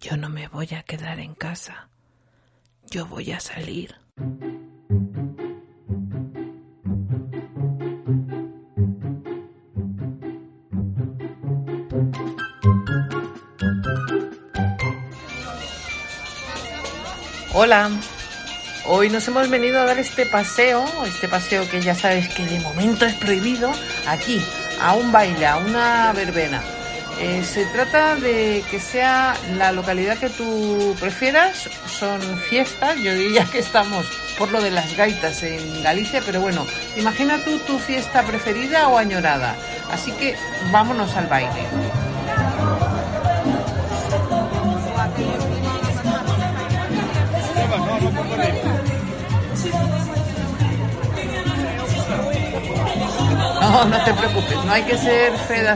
Yo no me voy a quedar en casa. Yo voy a salir. Hola, hoy nos hemos venido a dar este paseo, este paseo que ya sabes que de momento es prohibido, aquí, a un baile, a una verbena. Eh, se trata de que sea la localidad que tú prefieras, son fiestas, yo diría que estamos por lo de las gaitas en Galicia, pero bueno, imagina tú tu fiesta preferida o añorada, así que vámonos al baile. No, no te preocupes, no hay que ser Fred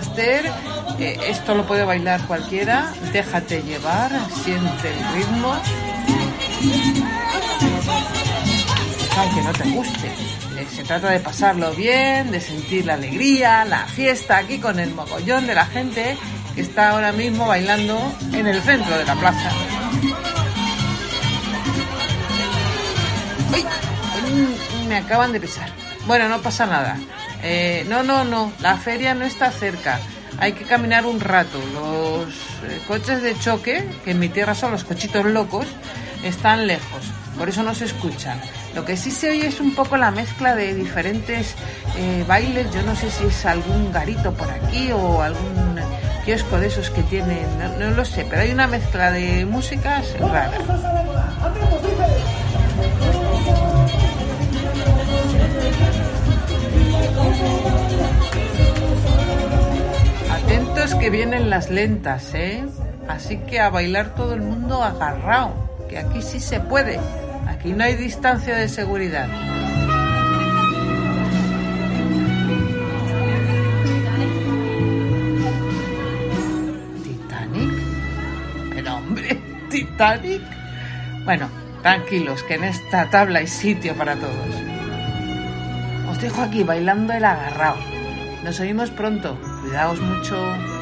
Astaire esto lo puede bailar cualquiera. Déjate llevar, siente el ritmo. Aunque no te guste. Eh, se trata de pasarlo bien, de sentir la alegría, la fiesta aquí con el mogollón de la gente que está ahora mismo bailando en el centro de la plaza. ¡Uy! Me acaban de pisar. Bueno, no pasa nada. Eh, no, no, no. La feria no está cerca hay que caminar un rato. Los eh, coches de choque, que en mi tierra son los cochitos locos, están lejos, por eso no se escuchan. Lo que sí se oye es un poco la mezcla de diferentes eh, bailes. Yo no sé si es algún garito por aquí o algún kiosco de esos que tienen, no, lo sé, pero hay una mezcla de músicas rara. Que vienen las lentas, ¿eh? Así que a bailar todo el mundo agarrado, que aquí sí se puede. Aquí no hay distancia de seguridad. ¿Titanic? Pero hombre, ¿Titanic? Bueno, tranquilos, que en esta tabla hay sitio para todos. Os dejo aquí bailando el agarrao. Nos oímos pronto. Cuidaos mucho.